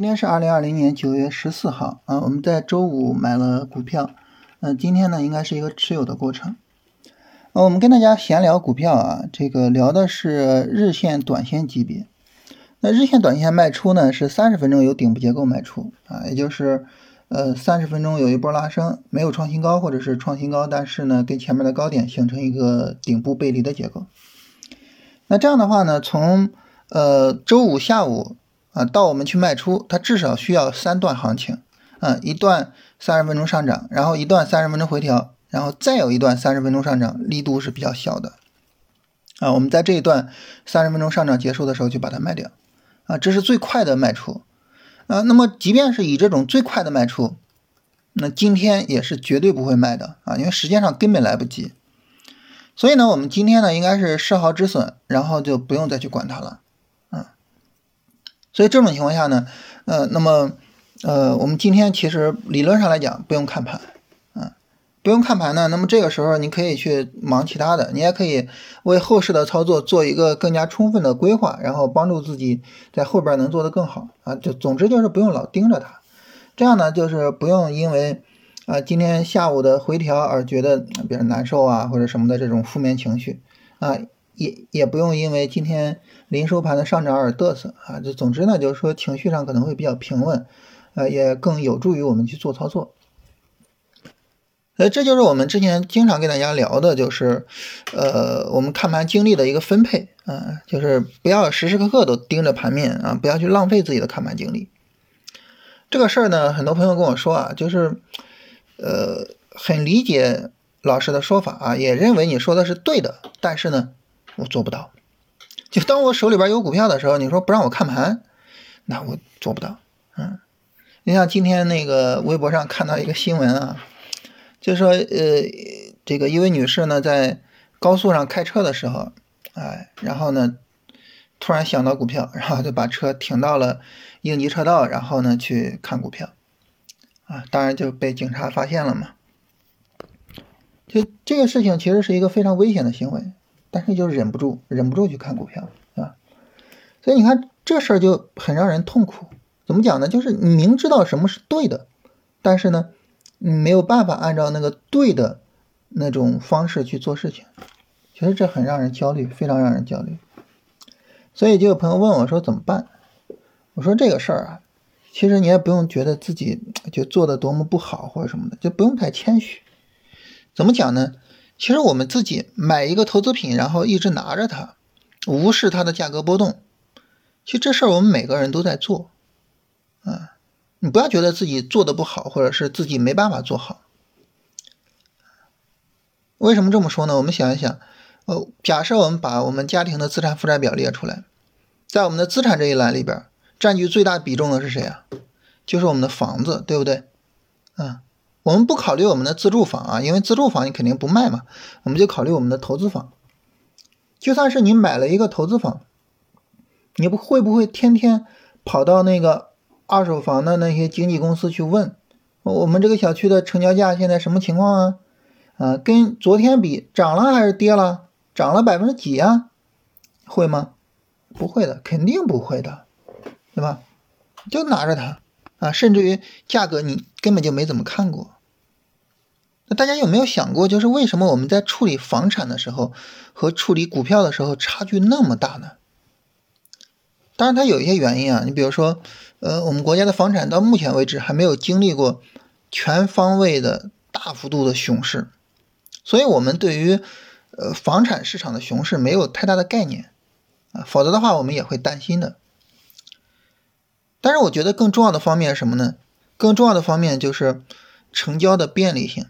今天是二零二零年九月十四号啊，我们在周五买了股票，嗯，今天呢应该是一个持有的过程。我们跟大家闲聊股票啊，这个聊的是日线、短线级别。那日线、短线卖出呢是三十分钟有顶部结构卖出啊，也就是呃三十分钟有一波拉升，没有创新高或者是创新高，但是呢跟前面的高点形成一个顶部背离的结构。那这样的话呢，从呃周五下午。啊，到我们去卖出，它至少需要三段行情，啊，一段三十分钟上涨，然后一段三十分钟回调，然后再有一段三十分钟上涨，力度是比较小的，啊，我们在这一段三十分钟上涨结束的时候就把它卖掉，啊，这是最快的卖出，啊，那么即便是以这种最快的卖出，那今天也是绝对不会卖的，啊，因为时间上根本来不及，所以呢，我们今天呢应该是设好止损，然后就不用再去管它了。所以这种情况下呢，呃，那么，呃，我们今天其实理论上来讲不用看盘，啊，不用看盘呢，那么这个时候你可以去忙其他的，你也可以为后市的操作做一个更加充分的规划，然后帮助自己在后边能做得更好啊。就总之就是不用老盯着它，这样呢就是不用因为啊今天下午的回调而觉得比较难受啊或者什么的这种负面情绪啊。也也不用因为今天临收盘的上涨而嘚瑟啊，就总之呢，就是说情绪上可能会比较平稳，呃，也更有助于我们去做操作。呃，这就是我们之前经常跟大家聊的，就是呃，我们看盘精力的一个分配啊，就是不要时时刻刻都盯着盘面啊，不要去浪费自己的看盘精力。这个事儿呢，很多朋友跟我说啊，就是呃，很理解老师的说法啊，也认为你说的是对的，但是呢。我做不到，就当我手里边有股票的时候，你说不让我看盘，那我做不到。嗯，你像今天那个微博上看到一个新闻啊，就说呃，这个一位女士呢在高速上开车的时候，哎，然后呢突然想到股票，然后就把车停到了应急车道，然后呢去看股票，啊，当然就被警察发现了嘛。就这个事情其实是一个非常危险的行为。但是就忍不住，忍不住去看股票，啊？所以你看这事儿就很让人痛苦。怎么讲呢？就是你明知道什么是对的，但是呢，你没有办法按照那个对的那种方式去做事情。其实这很让人焦虑，非常让人焦虑。所以就有朋友问我说怎么办？我说这个事儿啊，其实你也不用觉得自己就做的多么不好或者什么的，就不用太谦虚。怎么讲呢？其实我们自己买一个投资品，然后一直拿着它，无视它的价格波动，其实这事儿我们每个人都在做，啊，你不要觉得自己做的不好，或者是自己没办法做好。为什么这么说呢？我们想一想，呃，假设我们把我们家庭的资产负债表列出来，在我们的资产这一栏里边，占据最大比重的是谁啊？就是我们的房子，对不对？啊。我们不考虑我们的自住房啊，因为自住房你肯定不卖嘛，我们就考虑我们的投资房。就算是你买了一个投资房，你不会不会天天跑到那个二手房的那些经纪公司去问，我们这个小区的成交价现在什么情况啊？啊，跟昨天比涨了还是跌了？涨了百分之几啊？会吗？不会的，肯定不会的，对吧？就拿着它。啊，甚至于价格你根本就没怎么看过。那大家有没有想过，就是为什么我们在处理房产的时候和处理股票的时候差距那么大呢？当然，它有一些原因啊。你比如说，呃，我们国家的房产到目前为止还没有经历过全方位的大幅度的熊市，所以我们对于呃房产市场的熊市没有太大的概念啊。否则的话，我们也会担心的。但是我觉得更重要的方面是什么呢？更重要的方面就是成交的便利性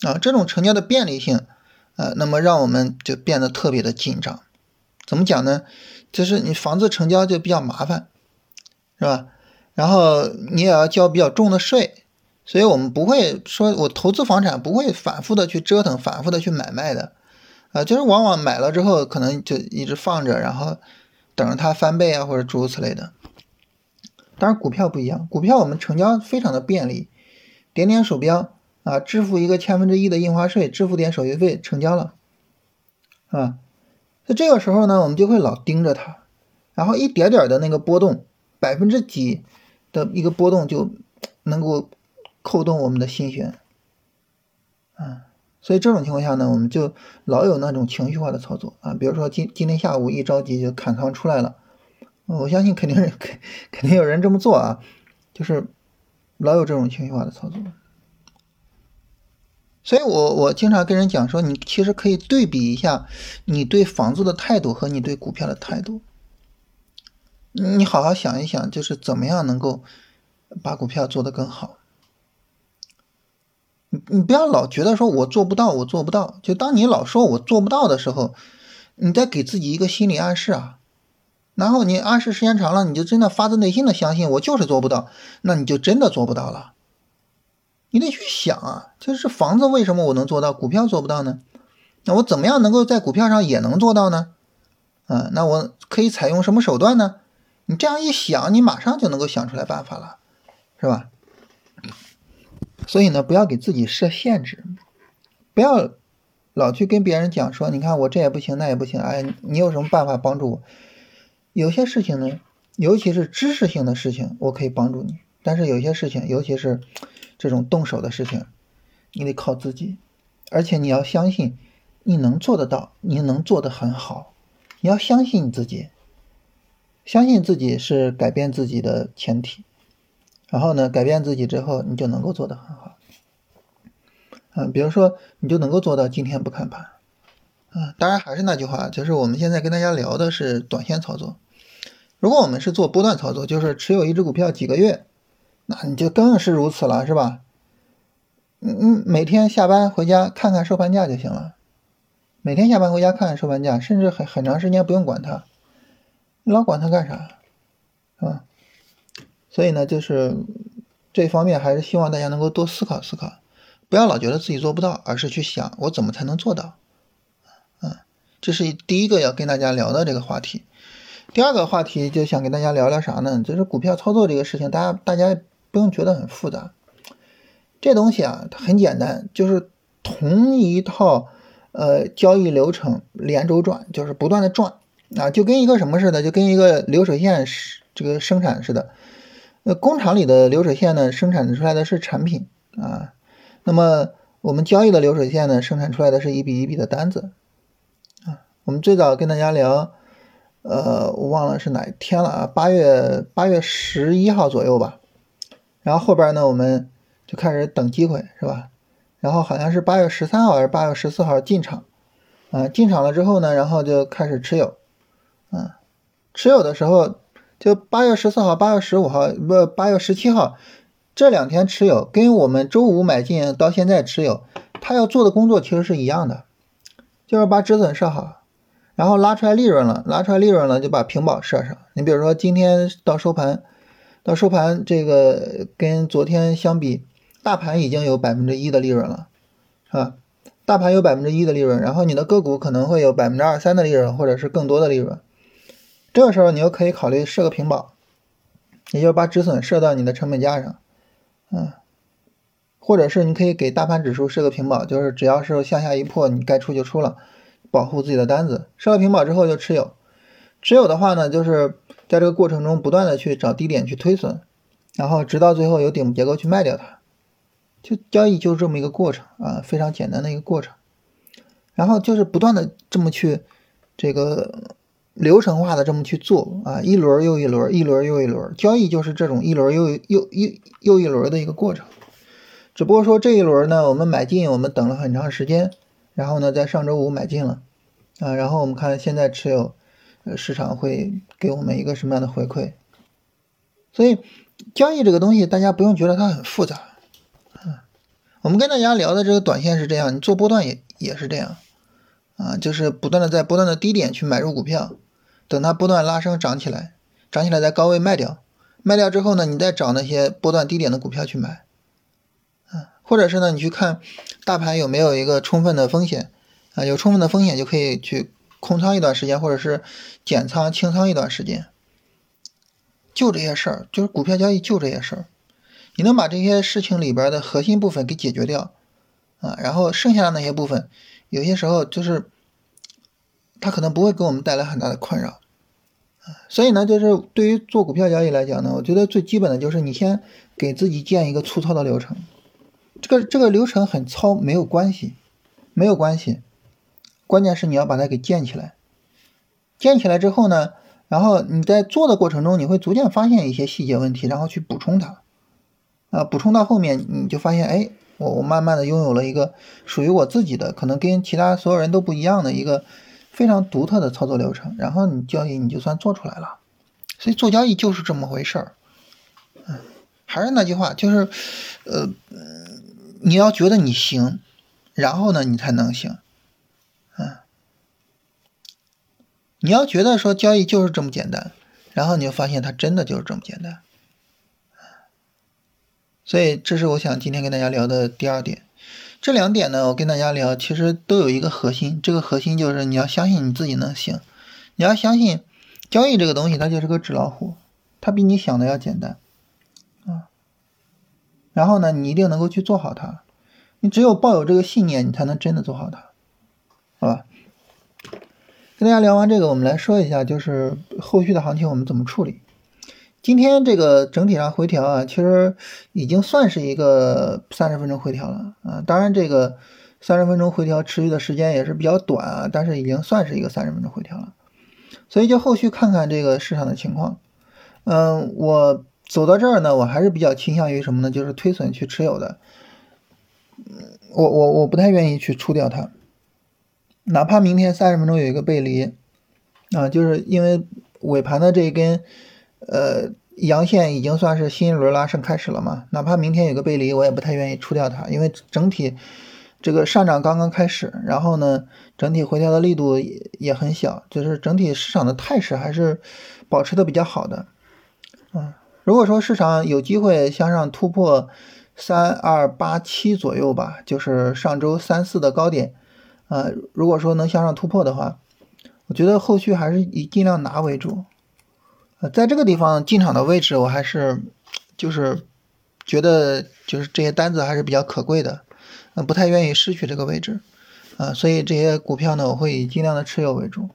啊，这种成交的便利性，呃，那么让我们就变得特别的紧张。怎么讲呢？就是你房子成交就比较麻烦，是吧？然后你也要交比较重的税，所以我们不会说我投资房产不会反复的去折腾，反复的去买卖的，啊，就是往往买了之后可能就一直放着，然后等着它翻倍啊，或者诸如此类的。当然，股票不一样，股票我们成交非常的便利，点点鼠标啊，支付一个千分之一的印花税，支付点手续费，成交了，啊，那这个时候呢，我们就会老盯着它，然后一点点的那个波动，百分之几的一个波动就能够扣动我们的心弦，啊，所以这种情况下呢，我们就老有那种情绪化的操作啊，比如说今今天下午一着急就砍仓出来了，我相信肯定是肯肯定有人这么做啊，就是老有这种情绪化的操作。所以我我经常跟人讲说，你其实可以对比一下你对房子的态度和你对股票的态度。你好好想一想，就是怎么样能够把股票做得更好。你你不要老觉得说我做不到，我做不到。就当你老说我做不到的时候，你再给自己一个心理暗示啊。然后你暗示时间长了，你就真的发自内心的相信我就是做不到，那你就真的做不到了。你得去想啊，就是房子为什么我能做到，股票做不到呢？那我怎么样能够在股票上也能做到呢？啊，那我可以采用什么手段呢？你这样一想，你马上就能够想出来办法了，是吧？所以呢，不要给自己设限制，不要老去跟别人讲说，你看我这也不行，那也不行，哎，你有什么办法帮助我？有些事情呢，尤其是知识性的事情，我可以帮助你，但是有些事情，尤其是。这种动手的事情，你得靠自己，而且你要相信你能做得到，你能做得很好。你要相信你自己，相信自己是改变自己的前提。然后呢，改变自己之后，你就能够做得很好。嗯，比如说，你就能够做到今天不看盘。嗯，当然还是那句话，就是我们现在跟大家聊的是短线操作。如果我们是做波段操作，就是持有一只股票几个月。那你就更是如此了，是吧？嗯嗯，每天下班回家看看收盘价就行了。每天下班回家看看收盘价，甚至很很长时间不用管它。你老管它干啥？是吧？所以呢，就是这方面还是希望大家能够多思考思考，不要老觉得自己做不到，而是去想我怎么才能做到。这是第一个要跟大家聊的这个话题。第二个话题就想跟大家聊聊啥呢？就是股票操作这个事情，大家大家。不用觉得很复杂，这东西啊，它很简单，就是同一套呃交易流程连轴转，就是不断的转啊，就跟一个什么似的，就跟一个流水线是这个生产似的。那工厂里的流水线呢，生产出来的是产品啊，那么我们交易的流水线呢，生产出来的是一笔一笔的单子。我们最早跟大家聊，呃，我忘了是哪一天了啊，八月八月十一号左右吧。然后后边呢，我们就开始等机会，是吧？然后好像是八月十三号还是八月十四号进场，啊，进场了之后呢，然后就开始持有，啊，持有的时候就八月十四号、八月十五号不八月十七号这两天持有，跟我们周五买进到现在持有，他要做的工作其实是一样的，就是把止损设好，然后拉出来利润了，拉出来利润了就把平保设上。你比如说今天到收盘。到收盘，这个跟昨天相比，大盘已经有百分之一的利润了，是吧？大盘有百分之一的利润，然后你的个股可能会有百分之二三的利润，或者是更多的利润。这个时候，你又可以考虑设个平保，也就是把止损设到你的成本价上，嗯，或者是你可以给大盘指数设个平保，就是只要是向下一破，你该出就出了，保护自己的单子。设了平保之后就持有，持有的话呢，就是。在这个过程中，不断的去找低点去推损，然后直到最后有顶部结构去卖掉它，就交易就是这么一个过程啊，非常简单的一个过程。然后就是不断的这么去这个流程化的这么去做啊，一轮又一轮，一轮又一轮，交易就是这种一轮又又又又一轮的一个过程。只不过说这一轮呢，我们买进，我们等了很长时间，然后呢，在上周五买进了啊，然后我们看现在持有。呃，市场会给我们一个什么样的回馈？所以交易这个东西，大家不用觉得它很复杂。嗯，我们跟大家聊的这个短线是这样，你做波段也也是这样啊，就是不断的在波段的低点去买入股票，等它波段拉升涨起来，涨起来在高位卖掉，卖掉之后呢，你再找那些波段低点的股票去买。或者是呢，你去看大盘有没有一个充分的风险啊，有充分的风险就可以去。空仓一段时间，或者是减仓清仓一段时间，就这些事儿，就是股票交易就这些事儿。你能把这些事情里边的核心部分给解决掉啊，然后剩下的那些部分，有些时候就是它可能不会给我们带来很大的困扰所以呢，就是对于做股票交易来讲呢，我觉得最基本的就是你先给自己建一个粗糙的流程。这个这个流程很糙没有关系，没有关系，关键是你要把它给建起来。建起来之后呢，然后你在做的过程中，你会逐渐发现一些细节问题，然后去补充它。啊，补充到后面你就发现，哎，我我慢慢的拥有了一个属于我自己的，可能跟其他所有人都不一样的一个。非常独特的操作流程，然后你交易你就算做出来了，所以做交易就是这么回事儿。嗯，还是那句话，就是，呃，你要觉得你行，然后呢，你才能行。嗯，你要觉得说交易就是这么简单，然后你就发现它真的就是这么简单。所以这是我想今天跟大家聊的第二点。这两点呢，我跟大家聊，其实都有一个核心，这个核心就是你要相信你自己能行，你要相信交易这个东西，它就是个纸老虎，它比你想的要简单。然后呢，你一定能够去做好它，你只有抱有这个信念，你才能真的做好它，好吧？跟大家聊完这个，我们来说一下，就是后续的行情我们怎么处理。今天这个整体上回调啊，其实已经算是一个三十分钟回调了啊。当然，这个三十分钟回调持续的时间也是比较短啊，但是已经算是一个三十分钟回调了。所以就后续看看这个市场的情况。嗯，我走到这儿呢，我还是比较倾向于什么呢？就是推损去持有的。我我我不太愿意去出掉它，哪怕明天三十分钟有一个背离啊，就是因为尾盘的这一根。呃，阳线已经算是新一轮拉升开始了嘛？哪怕明天有个背离，我也不太愿意出掉它，因为整体这个上涨刚刚开始，然后呢，整体回调的力度也也很小，就是整体市场的态势还是保持的比较好的。嗯，如果说市场有机会向上突破三二八七左右吧，就是上周三四的高点，啊，如果说能向上突破的话，我觉得后续还是以尽量拿为主。呃，在这个地方进场的位置，我还是就是觉得就是这些单子还是比较可贵的，呃，不太愿意失去这个位置，啊，所以这些股票呢，我会以尽量的持有为主。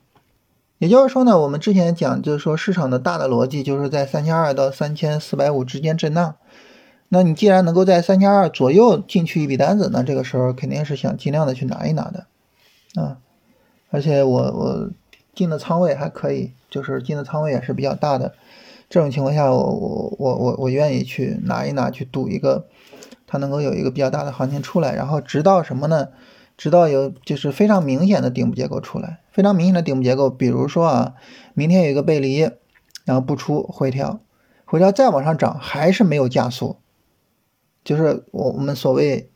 也就是说呢，我们之前讲就是说市场的大的逻辑就是在三千二到三千四百五之间震荡，那你既然能够在三千二左右进去一笔单子，那这个时候肯定是想尽量的去拿一拿的，啊，而且我我进的仓位还可以。就是进的仓位也是比较大的，这种情况下，我我我我我愿意去拿一拿，去赌一个，它能够有一个比较大的行情出来，然后直到什么呢？直到有就是非常明显的顶部结构出来，非常明显的顶部结构，比如说啊，明天有一个背离，然后不出回调，回调再往上涨还是没有加速，就是我我们所谓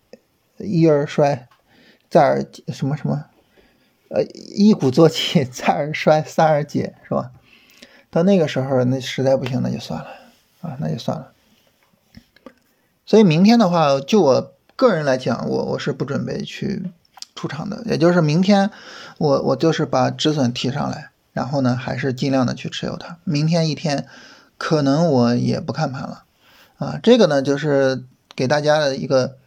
一而衰，再而什么什么。呃，一鼓作气，再而衰，三而竭，是吧？到那个时候，那实在不行，那就算了啊，那就算了。所以明天的话，就我个人来讲，我我是不准备去出场的。也就是明天，我我就是把止损提上来，然后呢，还是尽量的去持有它。明天一天，可能我也不看盘了啊。这个呢，就是给大家的一个。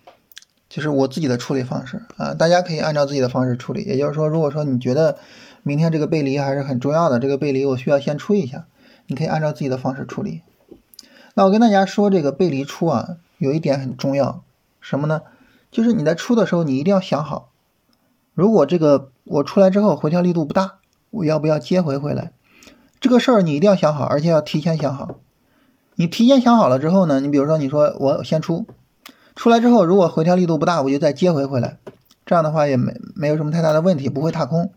就是我自己的处理方式啊，大家可以按照自己的方式处理。也就是说，如果说你觉得明天这个背离还是很重要的，这个背离我需要先出一下，你可以按照自己的方式处理。那我跟大家说，这个背离出啊，有一点很重要，什么呢？就是你在出的时候，你一定要想好，如果这个我出来之后回调力度不大，我要不要接回回来？这个事儿你一定要想好，而且要提前想好。你提前想好了之后呢，你比如说你说我先出。出来之后，如果回调力度不大，我就再接回回来，这样的话也没没有什么太大的问题，不会踏空。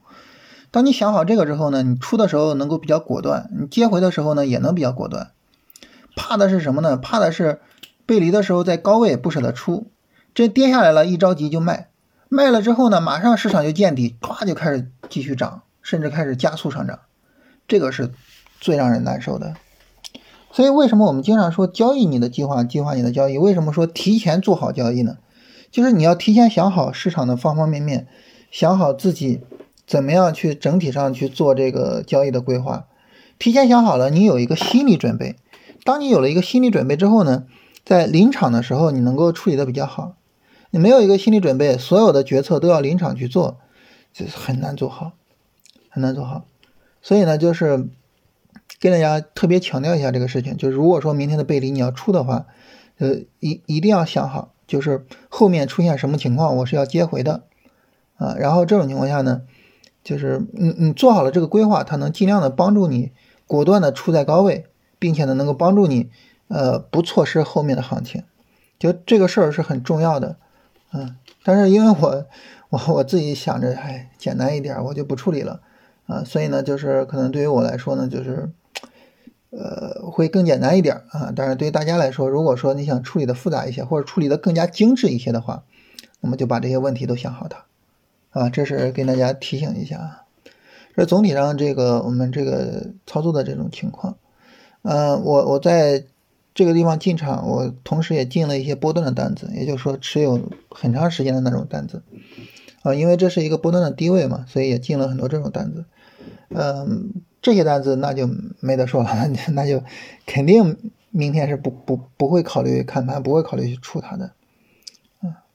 当你想好这个之后呢，你出的时候能够比较果断，你接回的时候呢也能比较果断。怕的是什么呢？怕的是背离的时候在高位不舍得出，这跌下来了，一着急就卖，卖了之后呢，马上市场就见底，唰就开始继续涨，甚至开始加速上涨，这个是最让人难受的。所以，为什么我们经常说交易你的计划，计划你的交易？为什么说提前做好交易呢？就是你要提前想好市场的方方面面，想好自己怎么样去整体上去做这个交易的规划。提前想好了，你有一个心理准备。当你有了一个心理准备之后呢，在临场的时候你能够处理的比较好。你没有一个心理准备，所有的决策都要临场去做，就是很难做好，很难做好。所以呢，就是。跟大家特别强调一下这个事情，就是如果说明天的背离你要出的话，呃，一一定要想好，就是后面出现什么情况，我是要接回的啊。然后这种情况下呢，就是你你做好了这个规划，它能尽量的帮助你果断的出在高位，并且呢能够帮助你呃不错失后面的行情。就这个事儿是很重要的，嗯。但是因为我我我自己想着，哎，简单一点，我就不处理了啊。所以呢，就是可能对于我来说呢，就是。呃，会更简单一点啊，但是对于大家来说，如果说你想处理的复杂一些，或者处理的更加精致一些的话，那么就把这些问题都想好它，啊，这是给大家提醒一下啊。这总体上这个我们这个操作的这种情况，呃，我我在这个地方进场，我同时也进了一些波段的单子，也就是说持有很长时间的那种单子，啊，因为这是一个波段的低位嘛，所以也进了很多这种单子，嗯。这些单子那就没得说了，那就肯定明天是不不不会考虑看盘，不会考虑去出它的，啊，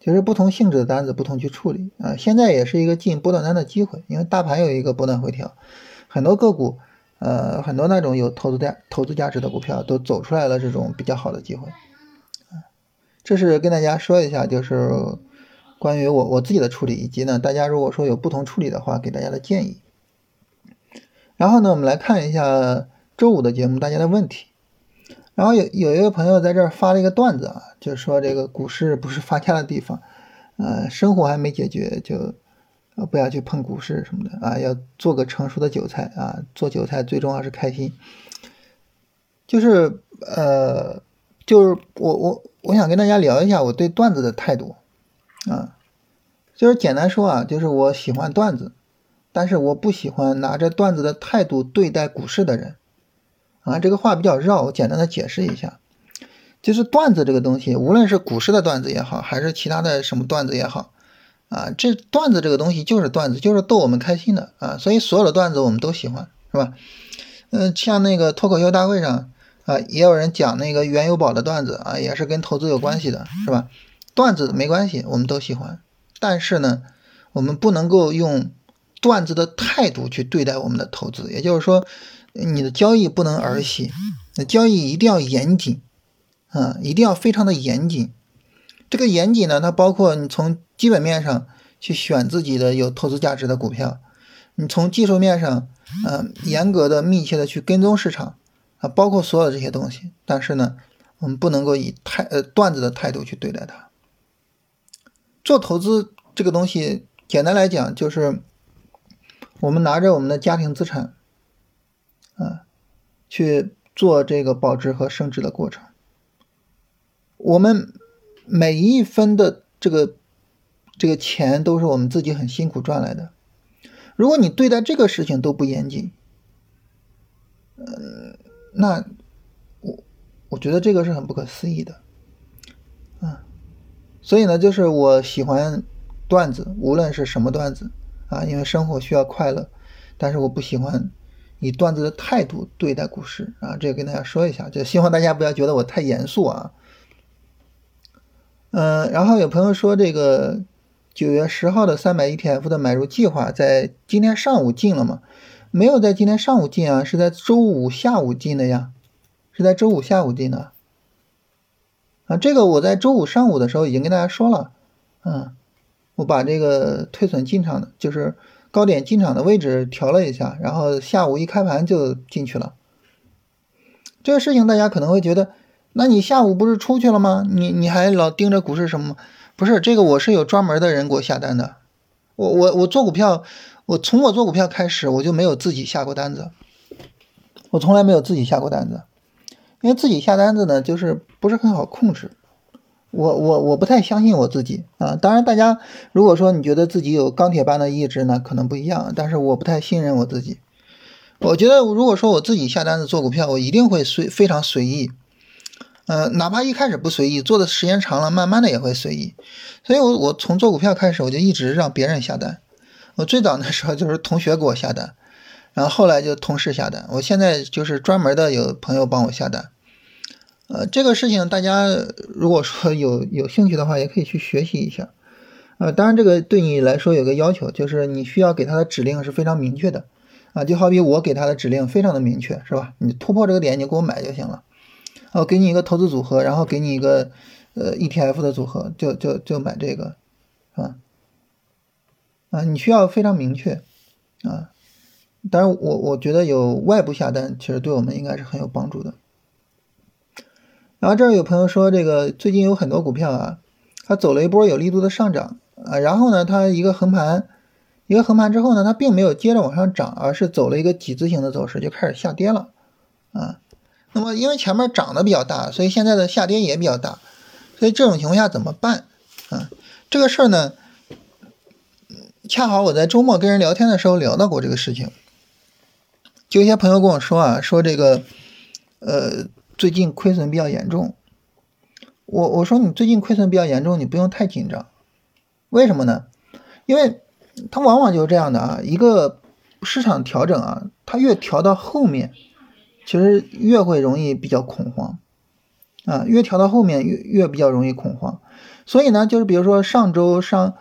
其实不同性质的单子不同去处理啊。现在也是一个进波段单的机会，因为大盘有一个波段回调，很多个股，呃，很多那种有投资价投资价值的股票都走出来了这种比较好的机会，啊，这是跟大家说一下，就是关于我我自己的处理，以及呢，大家如果说有不同处理的话，给大家的建议。然后呢，我们来看一下周五的节目大家的问题。然后有有一个朋友在这儿发了一个段子啊，就是说这个股市不是发家的地方，呃，生活还没解决就不要去碰股市什么的啊，要做个成熟的韭菜啊，做韭菜最重要是开心。就是呃，就是我我我想跟大家聊一下我对段子的态度啊，就是简单说啊，就是我喜欢段子。但是我不喜欢拿着段子的态度对待股市的人，啊，这个话比较绕，我简单的解释一下，就是段子这个东西，无论是股市的段子也好，还是其他的什么段子也好，啊，这段子这个东西就是段子，就是逗我们开心的啊，所以所有的段子我们都喜欢，是吧？嗯，像那个脱口秀大会上啊，也有人讲那个原油宝的段子啊，也是跟投资有关系的，是吧？段子没关系，我们都喜欢，但是呢，我们不能够用。段子的态度去对待我们的投资，也就是说，你的交易不能儿戏，交易一定要严谨，啊，一定要非常的严谨。这个严谨呢，它包括你从基本面上去选自己的有投资价值的股票，你从技术面上，嗯，严格的、密切的去跟踪市场，啊，包括所有这些东西。但是呢，我们不能够以态呃段子的态度去对待它。做投资这个东西，简单来讲就是。我们拿着我们的家庭资产，啊，去做这个保值和升值的过程。我们每一分的这个这个钱都是我们自己很辛苦赚来的。如果你对待这个事情都不严谨，嗯，那我我觉得这个是很不可思议的，啊，所以呢，就是我喜欢段子，无论是什么段子。啊，因为生活需要快乐，但是我不喜欢以段子的态度对待股市啊，这个跟大家说一下，就希望大家不要觉得我太严肃啊。嗯，然后有朋友说这个九月十号的三百 ETF 的买入计划在今天上午进了吗？没有在今天上午进啊，是在周五下午进的呀，是在周五下午进的。啊，这个我在周五上午的时候已经跟大家说了，嗯。我把这个退损进场的，就是高点进场的位置调了一下，然后下午一开盘就进去了。这个事情大家可能会觉得，那你下午不是出去了吗？你你还老盯着股市什么？不是这个，我是有专门的人给我下单的。我我我做股票，我从我做股票开始，我就没有自己下过单子。我从来没有自己下过单子，因为自己下单子呢，就是不是很好控制。我我我不太相信我自己啊！当然，大家如果说你觉得自己有钢铁般的意志呢，可能不一样。但是我不太信任我自己。我觉得如果说我自己下单子做股票，我一定会随非常随意。呃，哪怕一开始不随意，做的时间长了，慢慢的也会随意。所以，我我从做股票开始，我就一直让别人下单。我最早的时候就是同学给我下单，然后后来就同事下单。我现在就是专门的有朋友帮我下单。呃，这个事情大家如果说有有兴趣的话，也可以去学习一下。呃，当然这个对你来说有个要求，就是你需要给他的指令是非常明确的。啊，就好比我给他的指令非常的明确，是吧？你突破这个点，你给我买就行了。我给你一个投资组合，然后给你一个呃 ETF 的组合，就就就买这个，是吧？啊，你需要非常明确啊。当然，我我觉得有外部下单，其实对我们应该是很有帮助的。然后这儿有朋友说，这个最近有很多股票啊，它走了一波有力度的上涨啊，然后呢，它一个横盘，一个横盘之后呢，它并没有接着往上涨，而是走了一个几字形的走势，就开始下跌了啊。那么因为前面涨的比较大，所以现在的下跌也比较大，所以这种情况下怎么办啊？这个事儿呢，恰好我在周末跟人聊天的时候聊到过这个事情。就一些朋友跟我说啊，说这个，呃，最近亏损比较严重。我我说你最近亏损比较严重，你不用太紧张。为什么呢？因为它往往就是这样的啊，一个市场调整啊，它越调到后面，其实越会容易比较恐慌啊，越调到后面越越比较容易恐慌。所以呢，就是比如说上周上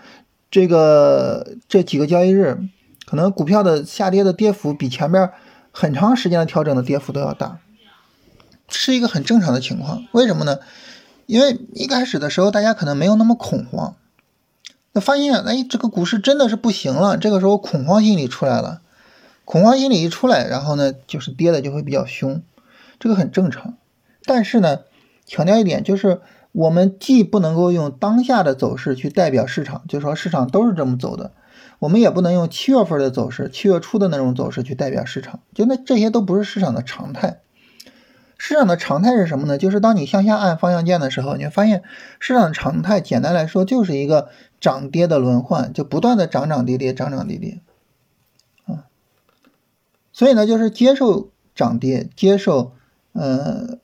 这个这几个交易日，可能股票的下跌的跌幅比前面。很长时间的调整的跌幅都要大，是一个很正常的情况。为什么呢？因为一开始的时候大家可能没有那么恐慌，那发现哎这个股市真的是不行了，这个时候恐慌心理出来了，恐慌心理一出来，然后呢就是跌的就会比较凶，这个很正常。但是呢，强调一点就是我们既不能够用当下的走势去代表市场，就说市场都是这么走的。我们也不能用七月份的走势、七月初的那种走势去代表市场，就那这些都不是市场的常态。市场的常态是什么呢？就是当你向下按方向键的时候，你会发现市场常态，简单来说就是一个涨跌的轮换，就不断的涨涨跌跌，涨涨跌跌。所以呢，就是接受涨跌，接受呃，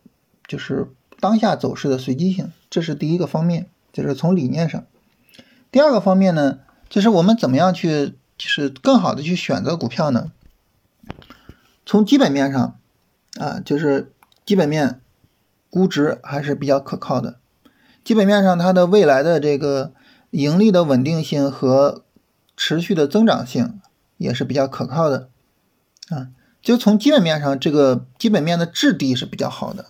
就是当下走势的随机性，这是第一个方面，就是从理念上。第二个方面呢？就是我们怎么样去，就是更好的去选择股票呢？从基本面上，啊，就是基本面估值还是比较可靠的。基本面上，它的未来的这个盈利的稳定性和持续的增长性也是比较可靠的。啊，就从基本面上，这个基本面的质地是比较好的。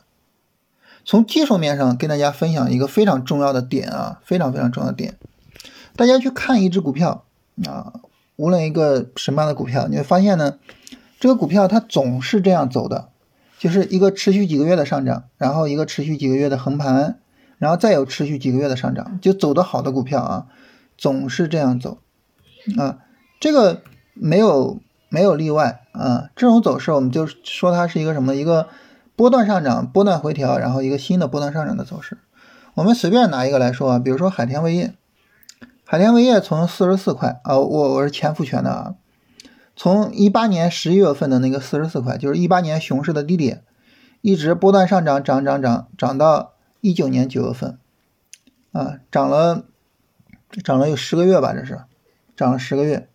从技术面上，跟大家分享一个非常重要的点啊，非常非常重要的点。大家去看一只股票啊，无论一个什么样的股票，你会发现呢，这个股票它总是这样走的，就是一个持续几个月的上涨，然后一个持续几个月的横盘，然后再有持续几个月的上涨，就走的好的股票啊，总是这样走啊，这个没有没有例外啊，这种走势我们就说它是一个什么？一个波段上涨、波段回调，然后一个新的波段上涨的走势。我们随便拿一个来说啊，比如说海天味业。海天味业从四十四块啊，我我是前复权的啊，从一八年十一月份的那个四十四块，就是一八年熊市的低点，一直波段上涨，涨涨涨，涨到一九年九月份，啊，涨了涨了有十个月吧，这是涨了十个月，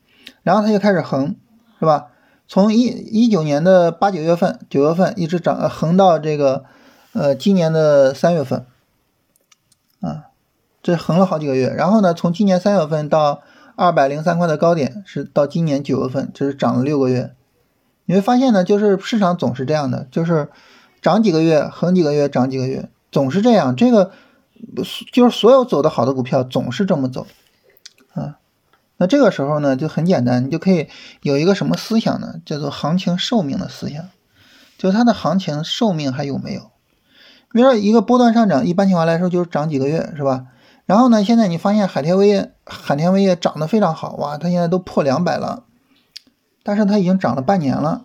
然后它就开始横，是吧？从一一九年的八九月份，九月份一直涨横到这个呃今年的三月份，啊。这横了好几个月，然后呢，从今年三月份到二百零三块的高点，是到今年九月份，这是涨了六个月。你会发现呢，就是市场总是这样的，就是涨几个月，横几个月，涨几个月，总是这样。这个就是所有走的好的股票总是这么走。那这个时候呢，就很简单，你就可以有一个什么思想呢？叫做行情寿命的思想，就是它的行情寿命还有没有？比如说一个波段上涨，一般情况来说就是涨几个月，是吧？然后呢？现在你发现海天味业，海天味业涨得非常好哇！它现在都破两百了，但是它已经涨了半年了。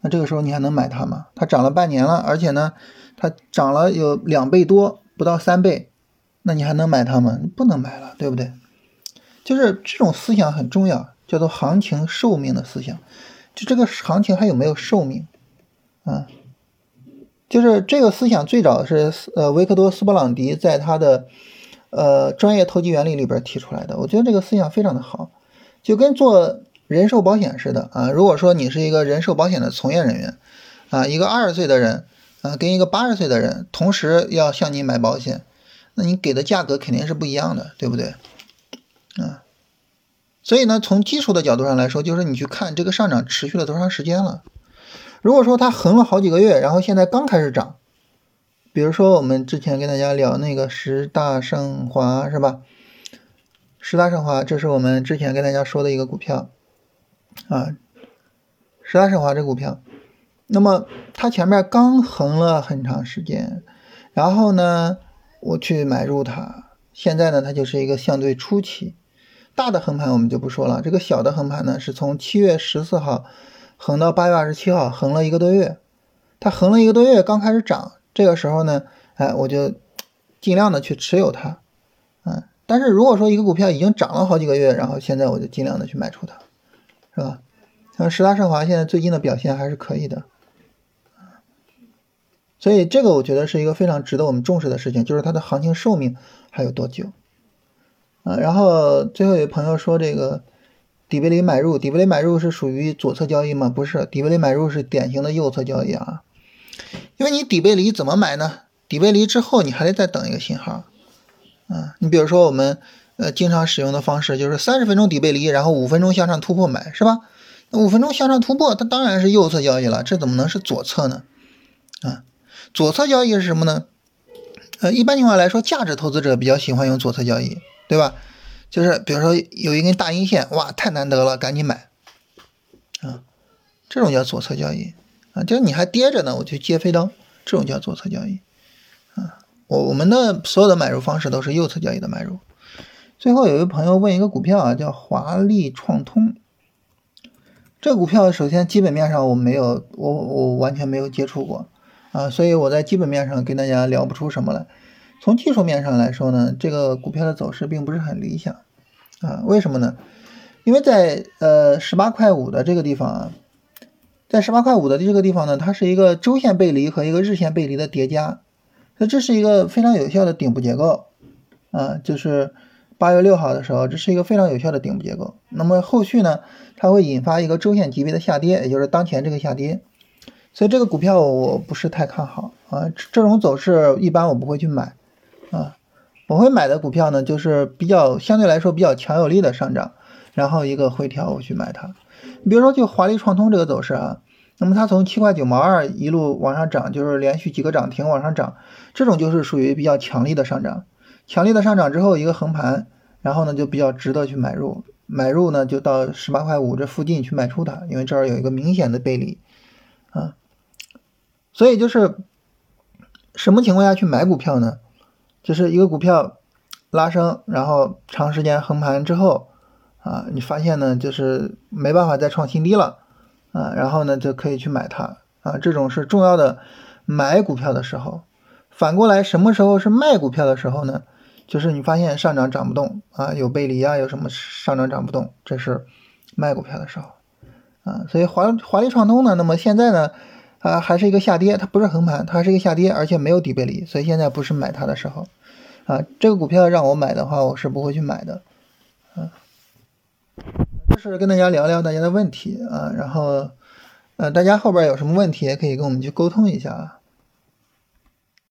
那这个时候你还能买它吗？它涨了半年了，而且呢，它涨了有两倍多，不到三倍，那你还能买它吗？不能买了，对不对？就是这种思想很重要，叫做行情寿命的思想。就这个行情还有没有寿命啊？就是这个思想最早是呃维克多斯波朗迪在他的。呃，专业投机原理里边提出来的，我觉得这个思想非常的好，就跟做人寿保险似的啊。如果说你是一个人寿保险的从业人员啊，一个二十岁的人啊，跟一个八十岁的人同时要向你买保险，那你给的价格肯定是不一样的，对不对？啊，所以呢，从技术的角度上来说，就是你去看这个上涨持续了多长时间了。如果说它横了好几个月，然后现在刚开始涨，比如说我们之前跟大家聊那个十大盛华是吧？十大盛华，这是我们之前跟大家说的一个股票啊，十大盛华这股票，那么它前面刚横了很长时间，然后呢，我去买入它，现在呢，它就是一个相对初期。大的横盘我们就不说了，这个小的横盘呢，是从七月十四号横到八月二十七号，横了一个多月。它横了一个多月，刚开始涨，这个时候呢，哎，我就尽量的去持有它，嗯。但是如果说一个股票已经涨了好几个月，然后现在我就尽量的去卖出它，是吧？像十大盛华现在最近的表现还是可以的，所以这个我觉得是一个非常值得我们重视的事情，就是它的行情寿命还有多久。啊，然后最后有朋友说这个底背离买入，底背离买入是属于左侧交易吗？不是，底背离买入是典型的右侧交易啊。因为你底背离怎么买呢？底背离之后你还得再等一个信号。啊，你比如说我们呃经常使用的方式就是三十分钟底背离，然后五分钟向上突破买，是吧？那五分钟向上突破，它当然是右侧交易了，这怎么能是左侧呢？啊，左侧交易是什么呢？呃，一般情况来说，价值投资者比较喜欢用左侧交易。对吧？就是比如说有一根大阴线，哇，太难得了，赶紧买啊！这种叫左侧交易啊，就是你还跌着呢，我去接飞刀，这种叫左侧交易啊。我我们的所有的买入方式都是右侧交易的买入。最后有一个朋友问一个股票啊，叫华丽创通，这股票首先基本面上我没有，我我完全没有接触过啊，所以我在基本面上跟大家聊不出什么来。从技术面上来说呢，这个股票的走势并不是很理想，啊，为什么呢？因为在呃十八块五的这个地方啊，在十八块五的这个地方呢，它是一个周线背离和一个日线背离的叠加，那这是一个非常有效的顶部结构，啊，就是八月六号的时候，这是一个非常有效的顶部结构。那么后续呢，它会引发一个周线级别的下跌，也就是当前这个下跌，所以这个股票我不是太看好啊，这种走势一般我不会去买。啊，我会买的股票呢，就是比较相对来说比较强有力的上涨，然后一个回调我去买它。你比如说就华丽创通这个走势啊，那么它从七块九毛二一路往上涨，就是连续几个涨停往上涨，这种就是属于比较强力的上涨。强力的上涨之后一个横盘，然后呢就比较值得去买入，买入呢就到十八块五这附近去卖出它，因为这儿有一个明显的背离啊。所以就是什么情况下去买股票呢？就是一个股票拉升，然后长时间横盘之后，啊，你发现呢，就是没办法再创新低了，啊，然后呢就可以去买它，啊，这种是重要的买股票的时候。反过来，什么时候是卖股票的时候呢？就是你发现上涨涨不动，啊，有背离啊，有什么上涨涨不动，这是卖股票的时候，啊，所以华华丽创通呢，那么现在呢？啊还是一个下跌，它不是横盘，它是一个下跌，而且没有底背离，所以现在不是买它的时候，啊，这个股票让我买的话，我是不会去买的，啊，这是跟大家聊聊大家的问题啊，然后，呃，大家后边有什么问题也可以跟我们去沟通一下啊。